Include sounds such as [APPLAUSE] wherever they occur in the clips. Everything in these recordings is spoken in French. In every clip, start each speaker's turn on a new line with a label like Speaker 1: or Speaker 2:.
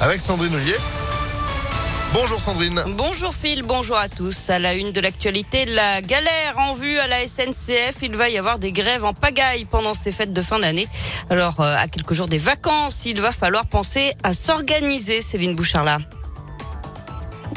Speaker 1: avec Sandrine. Bonjour Sandrine.
Speaker 2: Bonjour Phil, bonjour à tous. À la une de l'actualité, la galère en vue à la SNCF. Il va y avoir des grèves en pagaille pendant ces fêtes de fin d'année. Alors, euh, à quelques jours des vacances, il va falloir penser à s'organiser, Céline Bouchard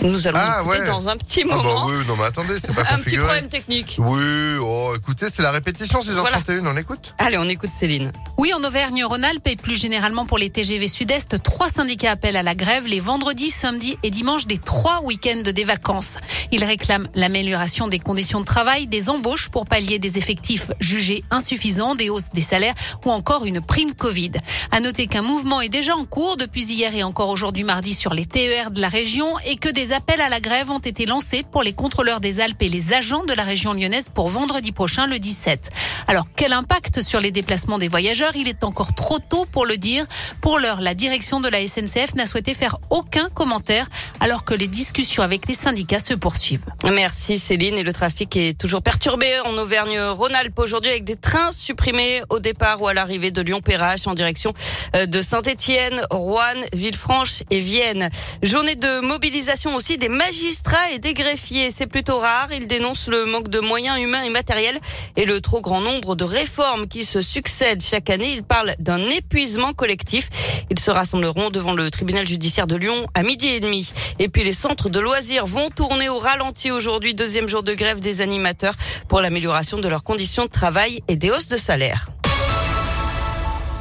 Speaker 2: nous allons
Speaker 1: Ah,
Speaker 2: écouter
Speaker 1: ouais.
Speaker 2: dans un petit
Speaker 1: Ah bah
Speaker 2: moment.
Speaker 1: oui, non mais attendez, c'est pas [LAUGHS]
Speaker 2: un petit
Speaker 1: configuré.
Speaker 2: problème technique.
Speaker 1: Oui, oh, écoutez, c'est la répétition 6h31,
Speaker 2: Voilà.
Speaker 1: on écoute
Speaker 2: Allez, on écoute Céline.
Speaker 3: Oui, en Auvergne-Rhône-Alpes et plus généralement pour les TGV Sud-Est, trois syndicats appellent à la grève les vendredis, samedis et dimanches des trois week-ends des vacances. Ils réclament l'amélioration des conditions de travail, des embauches pour pallier des effectifs jugés insuffisants, des hausses des salaires ou encore une prime Covid. À noter qu'un mouvement est déjà en cours depuis hier et encore aujourd'hui mardi sur les TER de la région et que des appels à la grève ont été lancés pour les contrôleurs des Alpes et les agents de la région lyonnaise pour vendredi prochain, le 17. Alors, quel impact sur les déplacements des voyageurs? Il est encore trop tôt pour le dire. Pour l'heure, la direction de la SNCF n'a souhaité faire aucun commentaire alors que les discussions avec les syndicats se poursuivent.
Speaker 2: Merci Céline. Et le trafic est toujours perturbé en Auvergne-Rhône-Alpes aujourd'hui avec des trains supprimés au départ ou à l'arrivée de Lyon-Perrache en direction euh, de Saint-Étienne, Rouen, Villefranche et Vienne. Journée de mobilisation aussi des magistrats et des greffiers. C'est plutôt rare. Ils dénoncent le manque de moyens humains et matériels et le trop grand nombre de réformes qui se succèdent chaque année. Ils parlent d'un épuisement collectif. Ils se rassembleront devant le tribunal judiciaire de Lyon à midi et demi. Et puis les centres de loisirs vont tourner au ralenti aujourd'hui, deuxième jour de grève des animateurs pour l'amélioration de leurs conditions de travail et des hausses de salaire.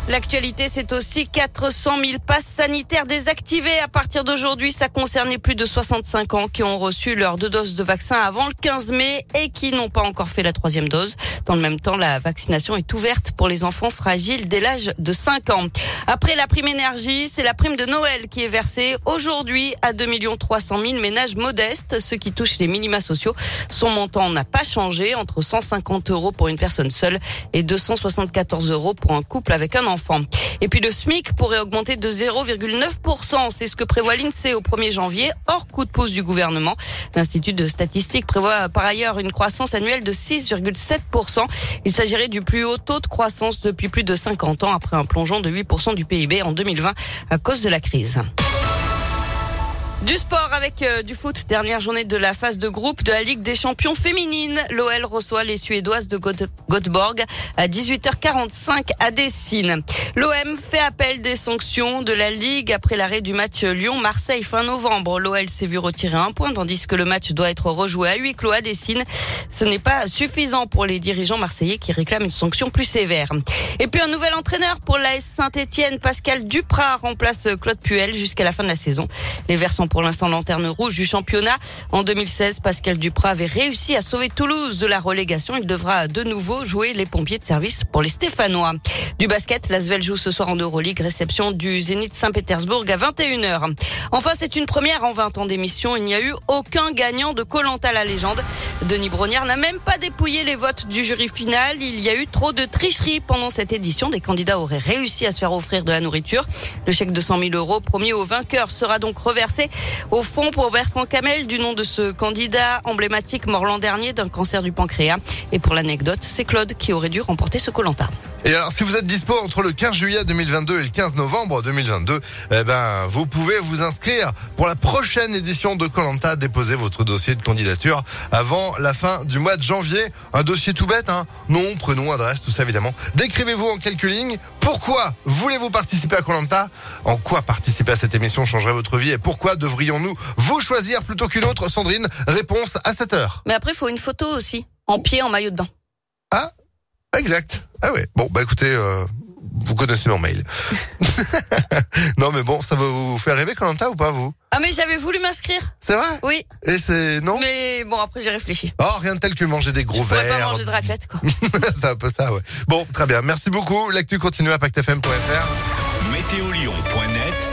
Speaker 2: L'actualité, c'est aussi 400 000 passes sanitaires désactivées. À partir d'aujourd'hui, ça concerne les plus de 65 ans qui ont reçu leurs deux doses de vaccin avant le 15 mai et qui n'ont pas encore fait la troisième dose. Dans le même temps, la vaccination est ouverte pour les enfants fragiles dès l'âge de 5 ans. Après la prime énergie, c'est la prime de Noël qui est versée aujourd'hui à 2 300 000 ménages modestes, ceux qui touchent les minima sociaux. Son montant n'a pas changé, entre 150 euros pour une personne seule et 274 euros pour un couple avec un enfant. Et puis le SMIC pourrait augmenter de 0,9%. C'est ce que prévoit l'INSEE au 1er janvier, hors coup de pouce du gouvernement. L'Institut de statistique prévoit par ailleurs une croissance annuelle de 6,7%. Il s'agirait du plus haut taux de croissance depuis plus de 50 ans après un plongeon de 8% du PIB en 2020 à cause de la crise. Du sport avec euh, du foot. Dernière journée de la phase de groupe de la Ligue des champions féminines. L'OL reçoit les Suédoises de Göte- Göteborg à 18h45 à Dessine. L'OM fait appel des sanctions de la Ligue après l'arrêt du match Lyon-Marseille fin novembre. L'OL s'est vu retirer un point tandis que le match doit être rejoué à huis clos à Dessine. Ce n'est pas suffisant pour les dirigeants marseillais qui réclament une sanction plus sévère. Et puis un nouvel entraîneur pour l'AS Saint-Etienne, Pascal Duprat remplace Claude Puel jusqu'à la fin de la saison. Les Verts pour l'instant lanterne rouge du championnat. En 2016, Pascal Duprat avait réussi à sauver Toulouse de la relégation. Il devra de nouveau jouer les pompiers de service pour les Stéphanois. Du basket, l'Asvel joue ce soir en Euroleague, réception du Zénith Saint-Pétersbourg à 21h. Enfin, c'est une première en 20 ans d'émission. Il n'y a eu aucun gagnant de Colanta la légende. Denis Brognard n'a même pas dépouillé les votes du jury final. Il y a eu trop de tricheries pendant cette édition. Des candidats auraient réussi à se faire offrir de la nourriture. Le chèque de 100 000 euros promis aux vainqueurs sera donc reversé au fond pour Bertrand Camel du nom de ce candidat emblématique mort l'an dernier d'un cancer du pancréas. Et pour l'anecdote, c'est Claude qui aurait dû remporter ce Colanta.
Speaker 1: Et alors, si vous êtes dispo entre le 15 juillet 2022 et le 15 novembre 2022, eh ben, vous pouvez vous inscrire pour la prochaine édition de Colanta. Déposer votre dossier de candidature avant la fin du mois de janvier. Un dossier tout bête, hein. Nom, prénom, adresse, tout ça évidemment. Décrivez-vous en quelques lignes. Pourquoi voulez-vous participer à Colanta? En quoi participer à cette émission changerait votre vie? Et pourquoi devrions-nous vous choisir plutôt qu'une autre? Sandrine, réponse à 7 heure.
Speaker 2: Mais après, il faut une photo aussi. En pied, en maillot de bain.
Speaker 1: Exact. Ah ouais. Bon, bah écoutez, euh, vous connaissez mon mail. [LAUGHS] [LAUGHS] non, mais bon, ça va vous faire rêver Colanta ou pas, vous?
Speaker 2: Ah mais j'avais voulu m'inscrire.
Speaker 1: C'est vrai?
Speaker 2: Oui.
Speaker 1: Et c'est non?
Speaker 2: Mais bon, après j'ai réfléchi.
Speaker 1: Oh, rien de tel que manger des gros
Speaker 2: Je pourrais
Speaker 1: verres.
Speaker 2: pas manger de raclette, quoi. [LAUGHS]
Speaker 1: c'est un peu ça, ouais. Bon, très bien. Merci beaucoup. L'actu continue à pactfm.fr.
Speaker 4: Météolion.net